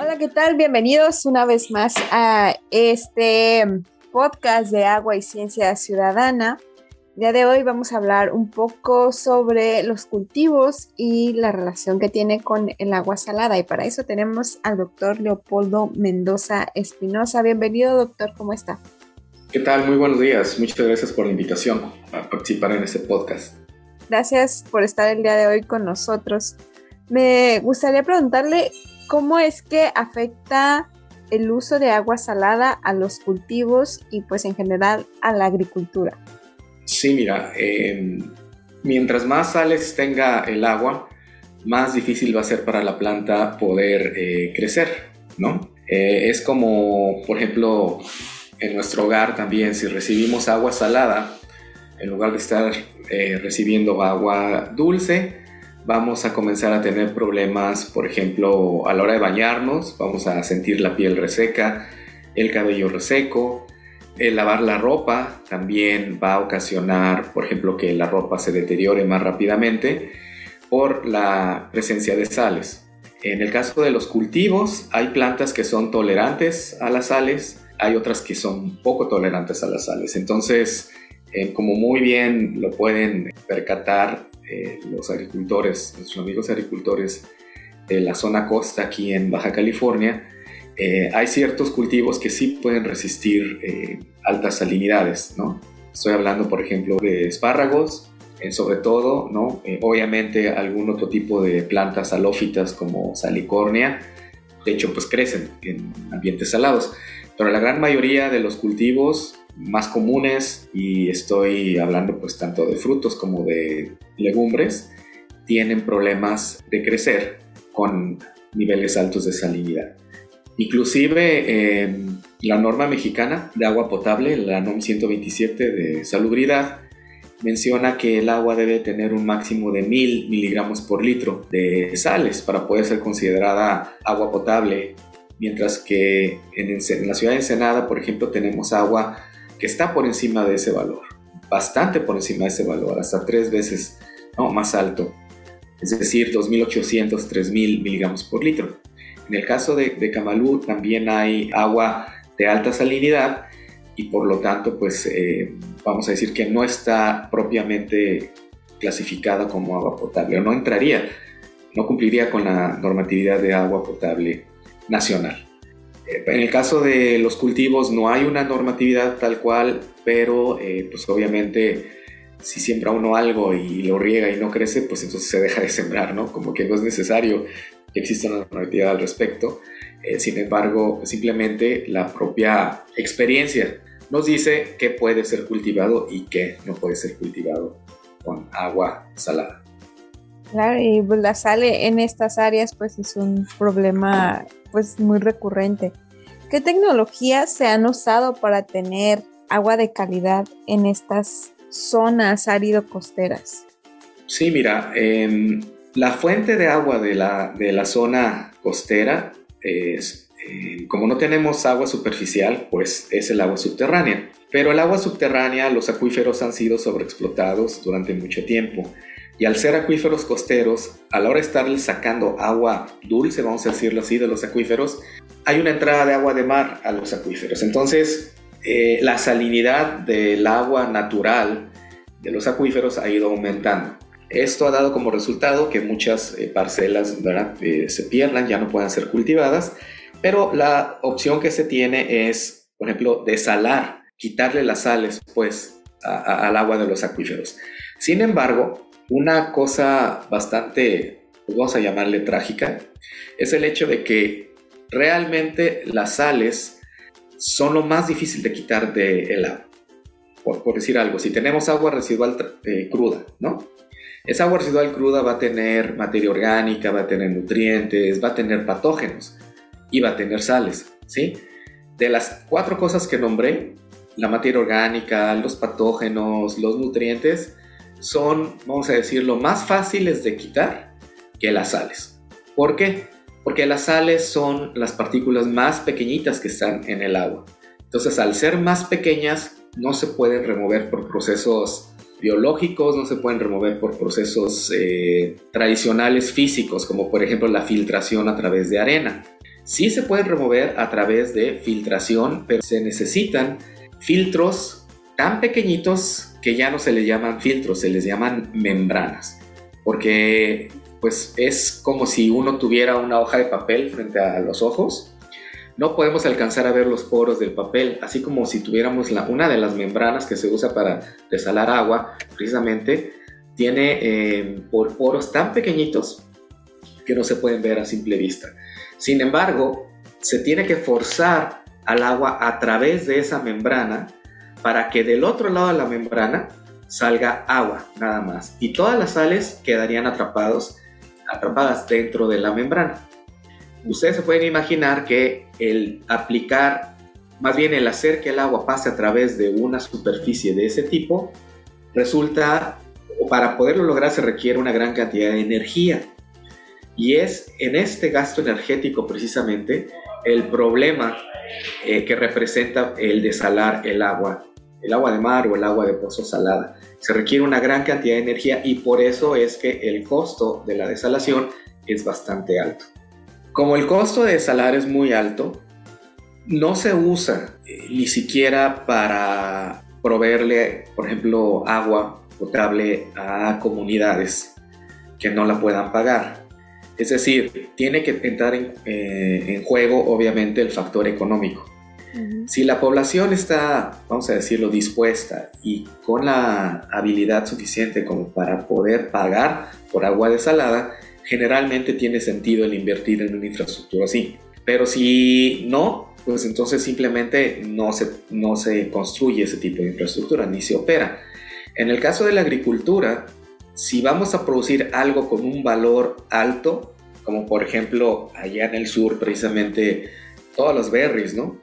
Hola, ¿qué tal? Bienvenidos una vez más a este podcast de Agua y Ciencia Ciudadana. El día de hoy vamos a hablar un poco sobre los cultivos y la relación que tiene con el agua salada. Y para eso tenemos al doctor Leopoldo Mendoza Espinosa. Bienvenido, doctor, ¿cómo está? ¿Qué tal? Muy buenos días. Muchas gracias por la invitación a participar en este podcast. Gracias por estar el día de hoy con nosotros. Me gustaría preguntarle cómo es que afecta el uso de agua salada a los cultivos y pues en general a la agricultura. Sí, mira, em, mientras más sales tenga el agua, más difícil va a ser para la planta poder eh, crecer, ¿no? Eh, es como, por ejemplo, en nuestro hogar también, si recibimos agua salada, en lugar de estar eh, recibiendo agua dulce, vamos a comenzar a tener problemas, por ejemplo, a la hora de bañarnos, vamos a sentir la piel reseca, el cabello reseco, el lavar la ropa también va a ocasionar, por ejemplo, que la ropa se deteriore más rápidamente por la presencia de sales. En el caso de los cultivos, hay plantas que son tolerantes a las sales, hay otras que son poco tolerantes a las sales. Entonces, eh, como muy bien lo pueden percatar eh, los agricultores, nuestros amigos agricultores de la zona costa aquí en Baja California, eh, hay ciertos cultivos que sí pueden resistir eh, altas salinidades, ¿no? Estoy hablando, por ejemplo, de espárragos, sobre todo, ¿no? obviamente algún otro tipo de plantas salófitas como salicornia, de hecho, pues crecen en ambientes salados, pero la gran mayoría de los cultivos más comunes y estoy hablando pues tanto de frutos como de legumbres tienen problemas de crecer con niveles altos de salinidad. Inclusive la norma mexicana de agua potable, la NOM 127 de salubridad, menciona que el agua debe tener un máximo de 1000 miligramos por litro de sales para poder ser considerada agua potable, mientras que en la ciudad de Ensenada, por ejemplo, tenemos agua que está por encima de ese valor, bastante por encima de ese valor, hasta tres veces más alto, es decir, 2.800, 3.000 miligramos por litro. En el caso de, de Camalú también hay agua de alta salinidad y por lo tanto, pues eh, vamos a decir que no está propiamente clasificada como agua potable o no entraría, no cumpliría con la normatividad de agua potable nacional. En el caso de los cultivos no hay una normatividad tal cual, pero eh, pues obviamente si siembra uno algo y lo riega y no crece, pues entonces se deja de sembrar, ¿no? Como que no es necesario que exista una normatividad al respecto. Eh, sin embargo, simplemente la propia experiencia nos dice qué puede ser cultivado y qué no puede ser cultivado con agua salada. Claro, y pues, la sal en estas áreas pues es un problema pues muy recurrente. ¿Qué tecnologías se han usado para tener agua de calidad en estas zonas árido-costeras? Sí, mira, la fuente de agua de la, de la zona costera es, eh, como no tenemos agua superficial, pues es el agua subterránea. Pero el agua subterránea, los acuíferos han sido sobreexplotados durante mucho tiempo. Y al ser acuíferos costeros, a la hora de estarles sacando agua dulce, vamos a decirlo así, de los acuíferos, hay una entrada de agua de mar a los acuíferos. Entonces, eh, la salinidad del agua natural de los acuíferos ha ido aumentando. Esto ha dado como resultado que muchas eh, parcelas eh, se pierdan, ya no puedan ser cultivadas, pero la opción que se tiene es, por ejemplo, desalar, quitarle las sales pues, al agua de los acuíferos. Sin embargo, una cosa bastante, pues vamos a llamarle trágica, es el hecho de que realmente las sales son lo más difícil de quitar del agua. Por, decir algo, si tenemos agua residual eh, cruda, ¿no? Esa agua residual cruda va a tener materia orgánica, va a tener nutrientes, va a tener patógenos y va a tener sales, ¿sí? De las cuatro cosas que nombré, la materia orgánica, los patógenos, los nutrientes, son, vamos a decirlo, más fáciles de quitar que las sales. ¿Por qué? Porque las sales son las partículas más pequeñitas que están en el agua. Entonces, al ser más pequeñas, no se pueden remover por procesos biológicos, no se pueden remover por procesos eh, tradicionales físicos, como por ejemplo la filtración a través de arena. Sí se pueden remover a través de filtración, pero se necesitan filtros tan pequeñitos que ya no se les llaman filtros, se les llaman membranas, porque pues es como si uno tuviera una hoja de papel frente a los ojos. No podemos alcanzar a ver los poros del papel, así como si tuviéramos la, una de las membranas que se usa para desalar agua, precisamente, tiene eh, poros tan pequeñitos que no se pueden ver a simple vista. Sin embargo, se tiene que forzar al agua a través de esa membrana para que del otro lado de la membrana salga agua, nada más. Y todas las sales quedarían atrapados, atrapadas dentro de la membrana. Ustedes se pueden imaginar que el aplicar, más bien el hacer que el agua pase a través de una superficie de ese tipo, resulta, o para poderlo lograr se requiere una gran cantidad de energía. Y es en este gasto energético precisamente el problema eh, que representa el desalar el agua, el agua de mar o el agua de pozo salada. Se requiere una gran cantidad de energía y por eso es que el costo de la desalación es bastante alto. Como el costo de desalar es muy alto, no se usa eh, ni siquiera para proveerle, por ejemplo, agua potable a comunidades que no la puedan pagar. Es decir, tiene que entrar en, eh, juego obviamente el factor económico. Si la población está, vamos a decirlo, dispuesta y con la habilidad suficiente como para poder pagar por agua desalada, generalmente tiene sentido el invertir en una infraestructura así. Pero si no, pues entonces simplemente no se, no se construye ese tipo de infraestructura ni se opera. En el caso de la agricultura, si vamos a producir algo con un valor alto, como por ejemplo allá en el sur precisamente todos los berries, ¿no?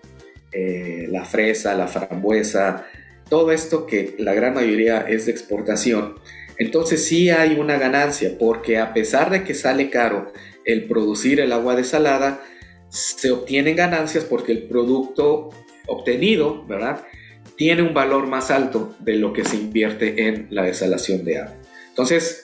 Eh, la fresa, la frambuesa, todo esto que la gran mayoría es de exportación, entonces sí hay una ganancia porque a pesar de que sale caro el producir el agua desalada, se obtienen ganancias porque el producto obtenido, ¿verdad? Tiene un valor más alto de lo que se invierte en la desalación de agua. Entonces,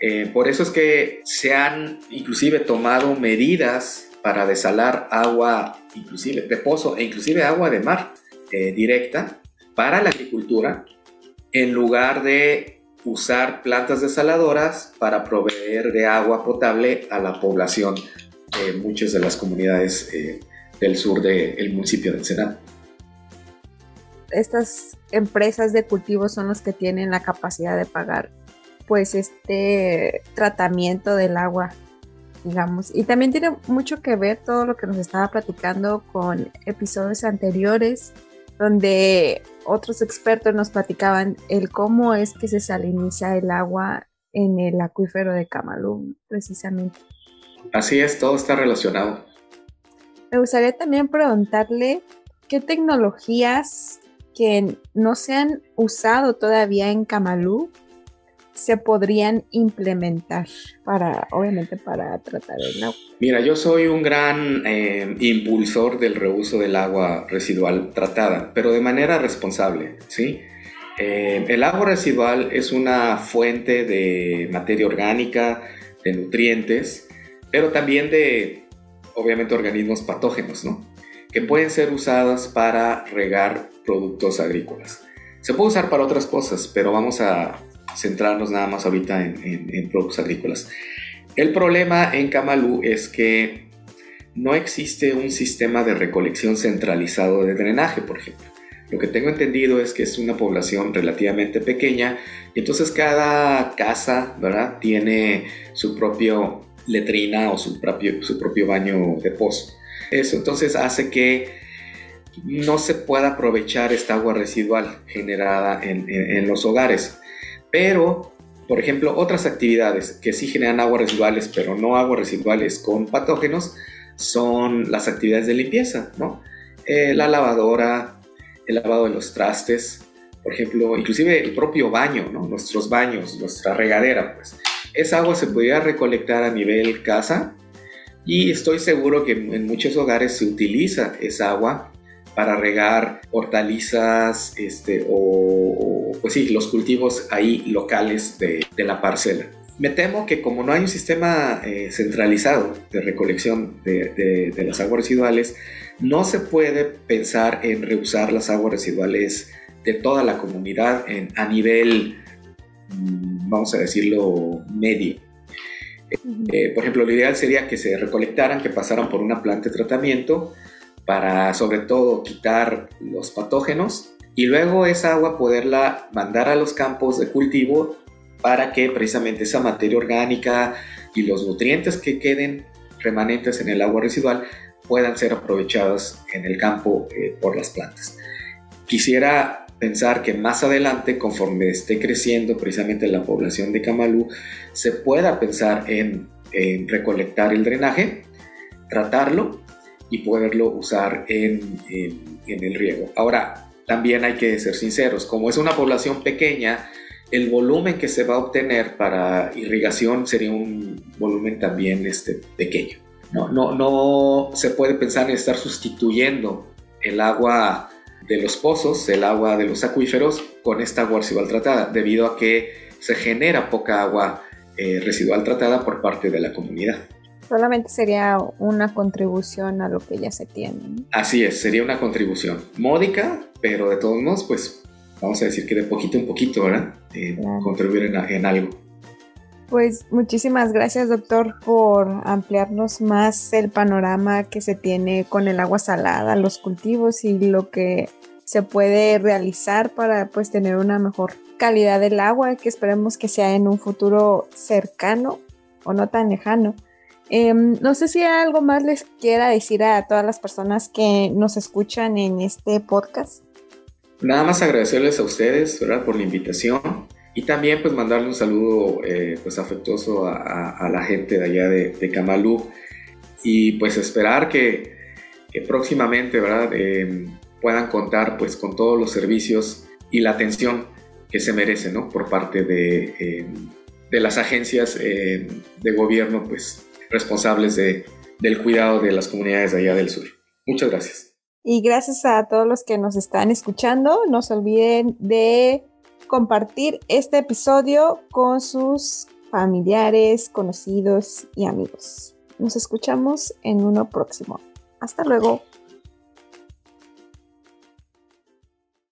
eh, por eso es que se han inclusive tomado medidas para desalar agua inclusive de pozo e inclusive agua de mar eh, directa para la agricultura en lugar de usar plantas desaladoras para proveer de agua potable a la población de muchas de las comunidades eh, del sur del municipio de Ensenada. Estas empresas de cultivo son las que tienen la capacidad de pagar pues este tratamiento del agua, digamos. Y también tiene mucho que ver todo lo que nos estaba platicando con episodios anteriores, donde otros expertos nos platicaban el cómo es que se saliniza el agua en el acuífero de Camalú, precisamente. Así es, todo está relacionado. Me gustaría también preguntarle qué tecnologías que no se han usado todavía en Camalú se podrían implementar para, obviamente, para tratar el agua? Mira, yo soy un gran eh, impulsor del reuso del agua residual tratada, pero de manera responsable, ¿sí? Eh, el agua residual es una fuente de materia orgánica, de nutrientes, pero también de, obviamente, organismos patógenos, ¿no? Que pueden ser usadas para regar productos agrícolas. Se puede usar para otras cosas, pero vamos a centrarnos nada más ahorita en, productos agrícolas. El problema en Camalú es que no existe un sistema de recolección centralizado de drenaje, por ejemplo. Lo que tengo entendido es que es una población relativamente pequeña y entonces cada casa, ¿verdad? Tiene su propio letrina o su propio, su propio baño de pozo. Eso entonces hace que no se pueda aprovechar esta agua residual generada en los hogares. Pero, por ejemplo, otras actividades que sí generan aguas residuales, pero no aguas residuales con patógenos, son las actividades de limpieza, ¿no? Eh, la lavadora, el lavado de los trastes, por ejemplo, inclusive el propio baño, ¿no? Nuestros baños, nuestra regadera, pues. Esa agua se podría recolectar a nivel casa y estoy seguro que en muchos hogares se utiliza esa agua para regar hortalizas este, o, pues sí, los cultivos ahí locales de, la parcela. me temo que como no hay un sistema eh, centralizado de recolección de, las aguas residuales, no se puede pensar en reusar las aguas residuales de toda la comunidad a nivel, mm, vamos a decirlo, medio. Eh, por ejemplo, lo ideal sería que se recolectaran, que pasaran por una planta de tratamiento para sobre todo quitar los patógenos y luego esa agua poderla mandar a los campos de cultivo para que precisamente esa materia orgánica y los nutrientes que queden remanentes en el agua residual puedan ser aprovechados en el campo eh, por las plantas. Quisiera pensar que más adelante, conforme esté creciendo precisamente la población de Camalú, se pueda pensar en, recolectar el drenaje, tratarlo y poderlo usar en, en el riego. Ahora, también hay que ser sinceros, como es una población pequeña, el volumen que se va a obtener para irrigación sería un volumen también este, pequeño. No, no, no se puede pensar en estar sustituyendo el agua de los pozos, el agua de los acuíferos, con esta agua residual tratada, debido a que se genera poca agua eh, residual tratada por parte de la comunidad. Solamente sería una contribución a lo que ya se tiene. Así es, sería una contribución módica, pero de todos modos, pues vamos a decir que de poquito en poquito, ¿verdad? Contribuir en, algo. Pues muchísimas gracias doctor por ampliarnos más el panorama que se tiene con el agua salada, los cultivos y lo que se puede realizar para pues tener una mejor calidad del agua que esperemos que sea en un futuro cercano o no tan lejano. Em, no sé si algo más les quiera decir a todas las personas que nos escuchan en este podcast. Nada más agradecerles a ustedes, ¿verdad? Por la invitación y también pues mandarle un saludo eh, pues afectuoso a, la gente de allá de, Camalú y pues esperar que, próximamente, ¿verdad? Em, puedan contar pues con todos los servicios y la atención que se merece, ¿no? Por parte de, em, de las agencias de gobierno pues responsables de, del cuidado de las comunidades de allá del sur. Muchas gracias. Y gracias a todos los que nos están escuchando. No se olviden de compartir este episodio con sus familiares, conocidos y amigos. Nos escuchamos en uno próximo. Hasta luego.